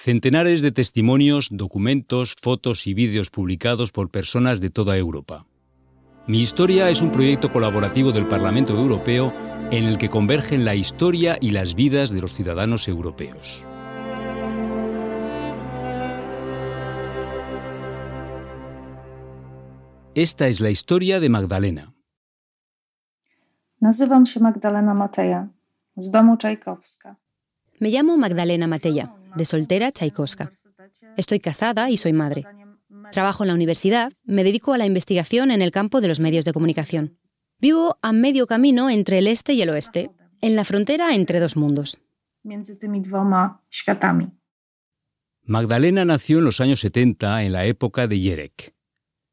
centenares de testimonios, documentos, fotos y vídeos publicados por personas de toda Europa. Mi historia es un proyecto colaborativo del Parlamento Europeo en el que convergen la historia y las vidas de los ciudadanos europeos. Esta es la historia de Magdalena. Nazywam się Magdalena Mateja, z domu Czajkowska. Me llamo Magdalena Matella, de soltera Tchaikovska. Estoy casada y soy madre. Trabajo en la universidad, me dedico a la investigación en el campo de los medios de comunicación. Vivo a medio camino entre el este y el oeste, en la frontera entre dos mundos. Magdalena nació en los años 70 en la época de Jerek.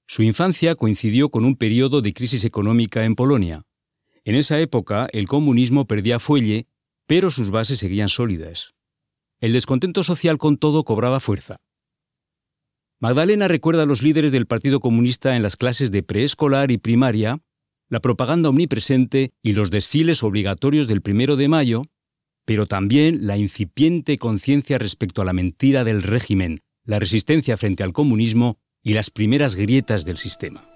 Su infancia coincidió con un periodo de crisis económica en Polonia. En esa época el comunismo perdía fuelle, pero sus bases seguían sólidas. El descontento social con todo cobraba fuerza. Magdalena recuerda a los líderes del Partido Comunista en las clases de preescolar y primaria, la propaganda omnipresente y los desfiles obligatorios del primero de mayo, pero también la incipiente conciencia respecto a la mentira del régimen, la resistencia frente al comunismo y las primeras grietas del sistema.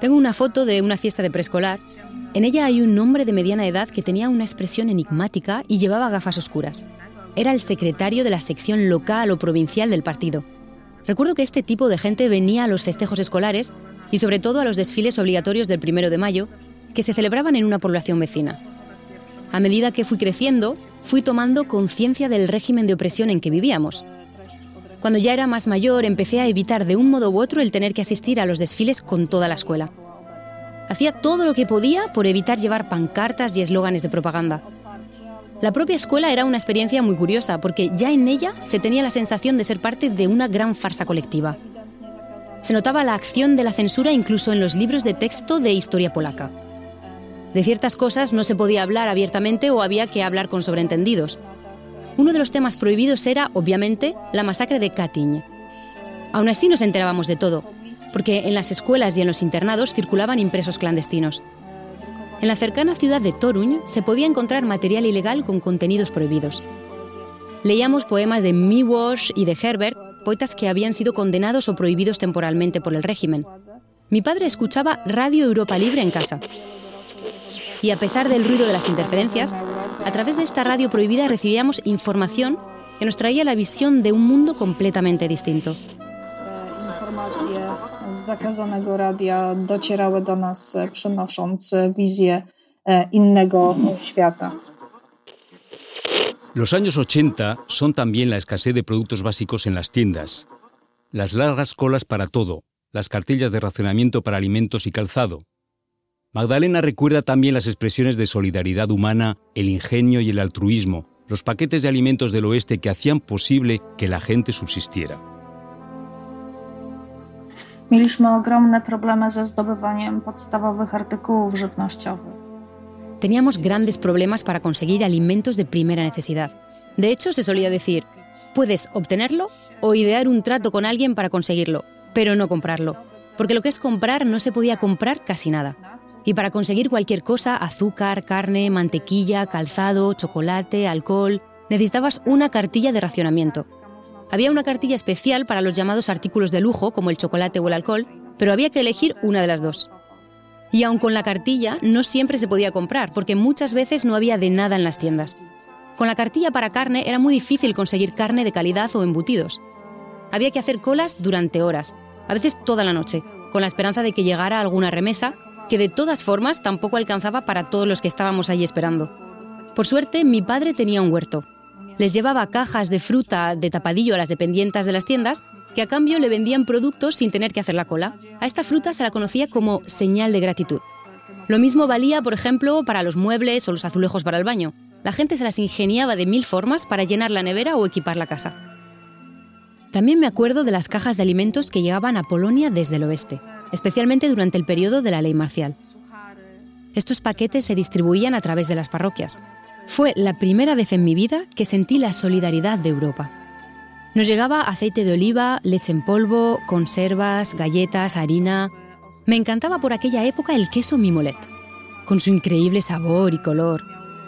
Tengo una foto de una fiesta de preescolar. En ella hay un hombre de mediana edad que tenía una expresión enigmática y llevaba gafas oscuras. Era el secretario de la sección local o provincial del partido. Recuerdo que este tipo de gente venía a los festejos escolares y sobre todo a los desfiles obligatorios del primero de mayo que se celebraban en una población vecina. A medida que fui creciendo, fui tomando conciencia del régimen de opresión en que vivíamos. Cuando ya era más mayor, empecé a evitar de un modo u otro el tener que asistir a los desfiles con toda la escuela. Hacía todo lo que podía por evitar llevar pancartas y eslóganes de propaganda. La propia escuela era una experiencia muy curiosa porque ya en ella se tenía la sensación de ser parte de una gran farsa colectiva. Se notaba la acción de la censura incluso en los libros de texto de historia polaca. De ciertas cosas no se podía hablar abiertamente o había que hablar con sobreentendidos. Uno de los temas prohibidos era, obviamente, la masacre de Katyń. Aún así nos enterábamos de todo, porque en las escuelas y en los internados circulaban impresos clandestinos. En la cercana ciudad de Toruń se podía encontrar material ilegal con contenidos prohibidos. Leíamos poemas de Miłosz y de Herbert, poetas que habían sido condenados o prohibidos temporalmente por el régimen. Mi padre escuchaba Radio Europa Libre en casa, y a pesar del ruido de las interferencias, a través de esta radio prohibida recibíamos información que nos traía la visión de un mundo completamente distinto. Los años 80 son también la escasez de productos básicos en las tiendas, las largas colas para todo, las cartillas de racionamiento para alimentos y calzado, Magdalena recuerda también las expresiones de solidaridad humana, el ingenio y el altruismo, los paquetes de alimentos del oeste que hacían posible que la gente subsistiera. Teníamos grandes problemas para conseguir alimentos de primera necesidad. De hecho, se solía decir, puedes obtenerlo o idear un trato con alguien para conseguirlo, pero no comprarlo, porque lo que es comprar no se podía comprar casi nada. Y para conseguir cualquier cosa, azúcar, carne, mantequilla, calzado, chocolate, alcohol, necesitabas una cartilla de racionamiento. Había una cartilla especial para los llamados artículos de lujo, como el chocolate o el alcohol, pero había que elegir una de las dos. Y aun con la cartilla, no siempre se podía comprar, porque muchas veces no había de nada en las tiendas. Con la cartilla para carne era muy difícil conseguir carne de calidad o embutidos. Había que hacer colas durante horas, a veces toda la noche, con la esperanza de que llegara alguna remesa que de todas formas tampoco alcanzaba para todos los que estábamos ahí esperando. Por suerte, mi padre tenía un huerto. Les llevaba cajas de fruta de tapadillo a las dependientas de las tiendas, que a cambio le vendían productos sin tener que hacer la cola. A esta fruta se la conocía como señal de gratitud. Lo mismo valía, por ejemplo, para los muebles o los azulejos para el baño. La gente se las ingeniaba de mil formas para llenar la nevera o equipar la casa. También me acuerdo de las cajas de alimentos que llegaban a Polonia desde el oeste especialmente durante el periodo de la ley marcial. Estos paquetes se distribuían a través de las parroquias. Fue la primera vez en mi vida que sentí la solidaridad de Europa. Nos llegaba aceite de oliva, leche en polvo, conservas, galletas, harina. Me encantaba por aquella época el queso mimolet, con su increíble sabor y color.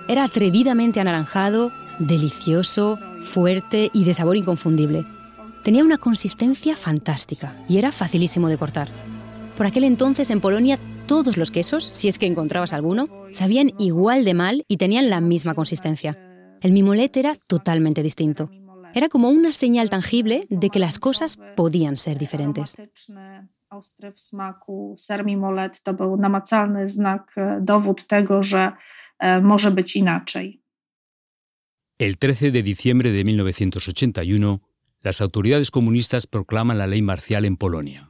Era atrevidamente anaranjado, delicioso, fuerte y de sabor inconfundible. Tenía una consistencia fantástica y era facilísimo de cortar. Por aquel entonces en Polonia todos los quesos, si es que encontrabas alguno, sabían igual de mal y tenían la misma consistencia. El mimolet era totalmente distinto. Era como una señal tangible de que las cosas podían ser diferentes. El 13 de diciembre de 1981, las autoridades comunistas proclaman la ley marcial en Polonia.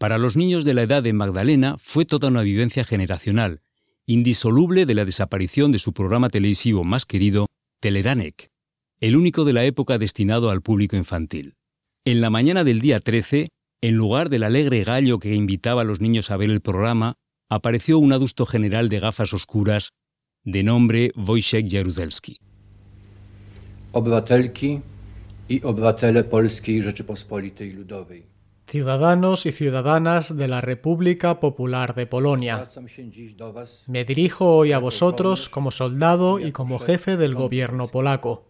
Para los niños de la edad de Magdalena fue toda una vivencia generacional, indisoluble de la desaparición de su programa televisivo más querido, Teleranek, el único de la época destinado al público infantil. En la mañana del día 13, en lugar del alegre gallo que invitaba a los niños a ver el programa, apareció un adusto general de gafas oscuras de nombre Wojciech Jaruzelski. Obywatelki i obywatele Polskiej Rzeczypospolitej Ludowej. Ciudadanos y ciudadanas de la República Popular de Polonia. Me dirijo hoy a vosotros como soldado y como jefe del gobierno polaco.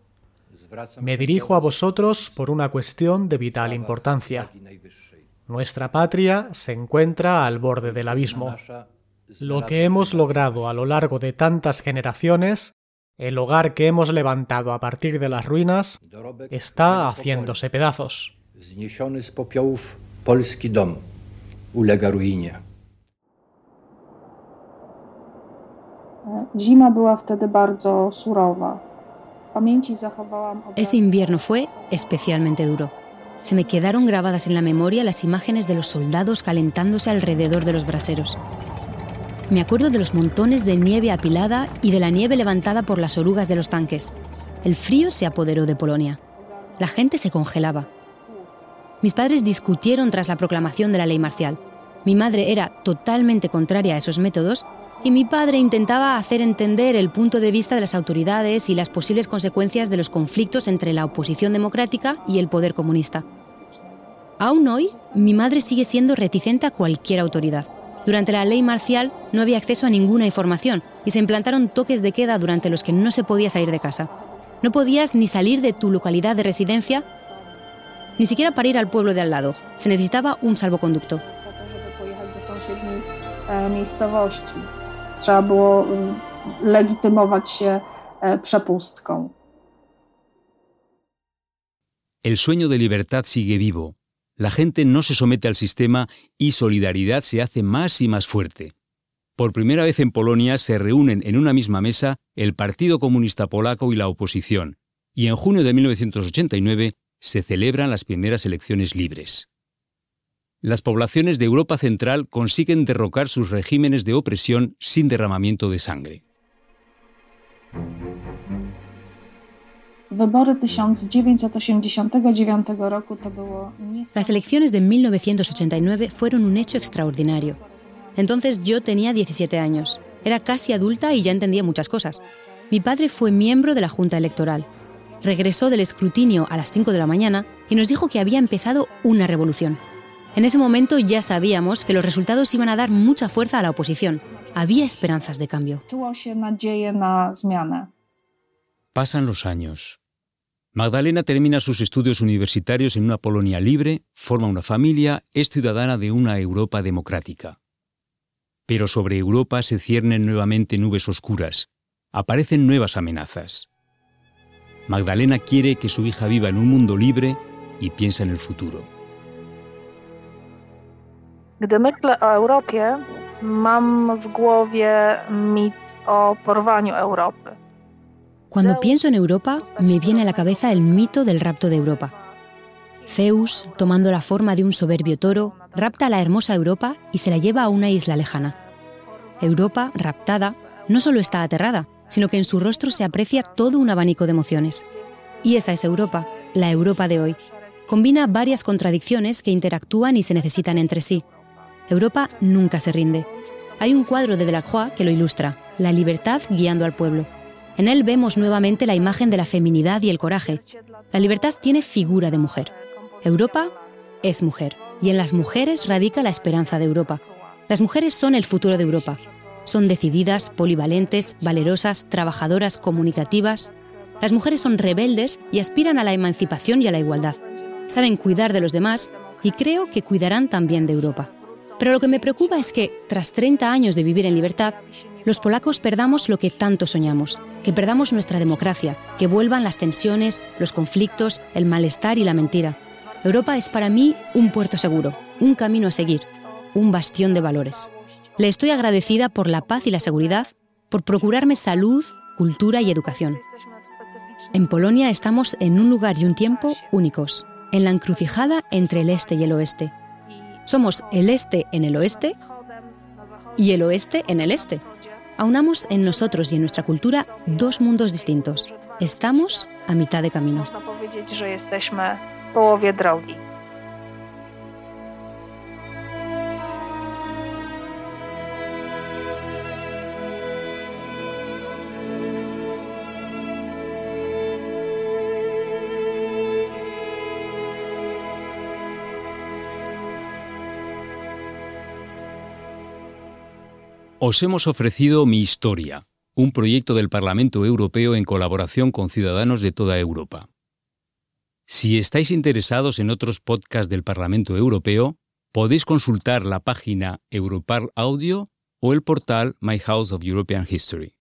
Me dirijo a vosotros por una cuestión de vital importancia. Nuestra patria se encuentra al borde del abismo. Lo que hemos logrado a lo largo de tantas generaciones, el hogar que hemos levantado a partir de las ruinas, está haciéndose pedazos. Ese invierno fue especialmente duro. Se me quedaron grabadas en la memoria las imágenes de los soldados calentándose alrededor de los braseros. Me acuerdo de los montones de nieve apilada y de la nieve levantada por las orugas de los tanques. El frío se apoderó de Polonia. La gente se congelaba. Mis padres discutieron tras la proclamación de la ley marcial. Mi madre era totalmente contraria a esos métodos y mi padre intentaba hacer entender el punto de vista de las autoridades y las posibles consecuencias de los conflictos entre la oposición democrática y el poder comunista. Aún hoy, mi madre sigue siendo reticente a cualquier autoridad. Durante la ley marcial no había acceso a ninguna información y se implantaron toques de queda durante los que no se podía salir de casa. No podías ni salir de tu localidad de residencia, ni siquiera para ir al pueblo de al lado. Se necesitaba un salvoconducto. El sueño de libertad sigue vivo. La gente no se somete al sistema y solidaridad se hace más y más fuerte. Por primera vez en Polonia se reúnen en una misma mesa el Partido Comunista Polaco y la oposición, y en junio de 1989 se celebran las primeras elecciones libres las poblaciones de Europa Central consiguen derrocar sus regímenes de opresión sin derramamiento de sangre. Las elecciones de 1989 fueron un hecho extraordinario. Entonces yo tenía 17 años. Era casi adulta y ya entendía muchas cosas. Mi padre fue miembro de la Junta Electoral. Regresó del escrutinio a las 5 de la mañana y nos dijo que había empezado una revolución. En ese momento ya sabíamos que los resultados iban a dar mucha fuerza a la oposición. Había esperanzas de cambio. Pasan los años. Magdalena termina sus estudios universitarios en una Polonia libre, forma una familia, es ciudadana de una Europa democrática. Pero sobre Europa se ciernen nuevamente nubes oscuras. Aparecen nuevas amenazas. Magdalena quiere que su hija viva en un mundo libre y piensa en el futuro. Gdy myślę o Europie, mam w głowie mit o porwaniu Europy. Cuando pienso en Europa, me viene a la cabeza el mito del rapto de Europa. Zeus, tomando la forma de un soberbio toro, rapta a la hermosa Europa y se la lleva a una isla lejana. Europa, raptada, no solo está aterrada, sino que en su rostro se aprecia todo un abanico de emociones. Y esa es Europa, la Europa de hoy. Combina varias contradicciones que interactúan y se necesitan entre sí. Europa nunca se rinde. Hay un cuadro de Delacroix que lo ilustra, La libertad guiando al pueblo. En él vemos nuevamente la imagen de la feminidad y el coraje. La libertad tiene figura de mujer. Europa es mujer. y en las mujeres radica la esperanza de Europa. Las mujeres son el futuro de Europa. Son decididas, polivalentes, valerosas, trabajadoras, comunicativas. Las mujeres son rebeldes y aspiran a la emancipación y a la igualdad. Saben cuidar de los demás y creo que cuidarán también de Europa. Pero lo que me preocupa es que, tras 30 años de vivir en libertad, los polacos perdamos lo que tanto soñamos, que perdamos nuestra democracia, que vuelvan las tensiones, los conflictos, el malestar y la mentira. Europa es para mí un puerto seguro, un camino a seguir, un bastión de valores. Le estoy agradecida por la paz y la seguridad, por procurarme salud, cultura y educación. En Polonia estamos en un lugar y un tiempo únicos, en la encrucijada entre el este y el oeste. Somos el este en el oeste y el oeste en el este. Aunamos en nosotros y en nuestra cultura dos mundos distintos. Estamos a mitad de camino. Os hemos ofrecido Mi Historia, un proyecto del Parlamento Europeo en colaboración con ciudadanos de toda Europa. Si estáis interesados en otros podcasts del Parlamento Europeo, podéis consultar la página Europarl Audio o el portal My House of European History.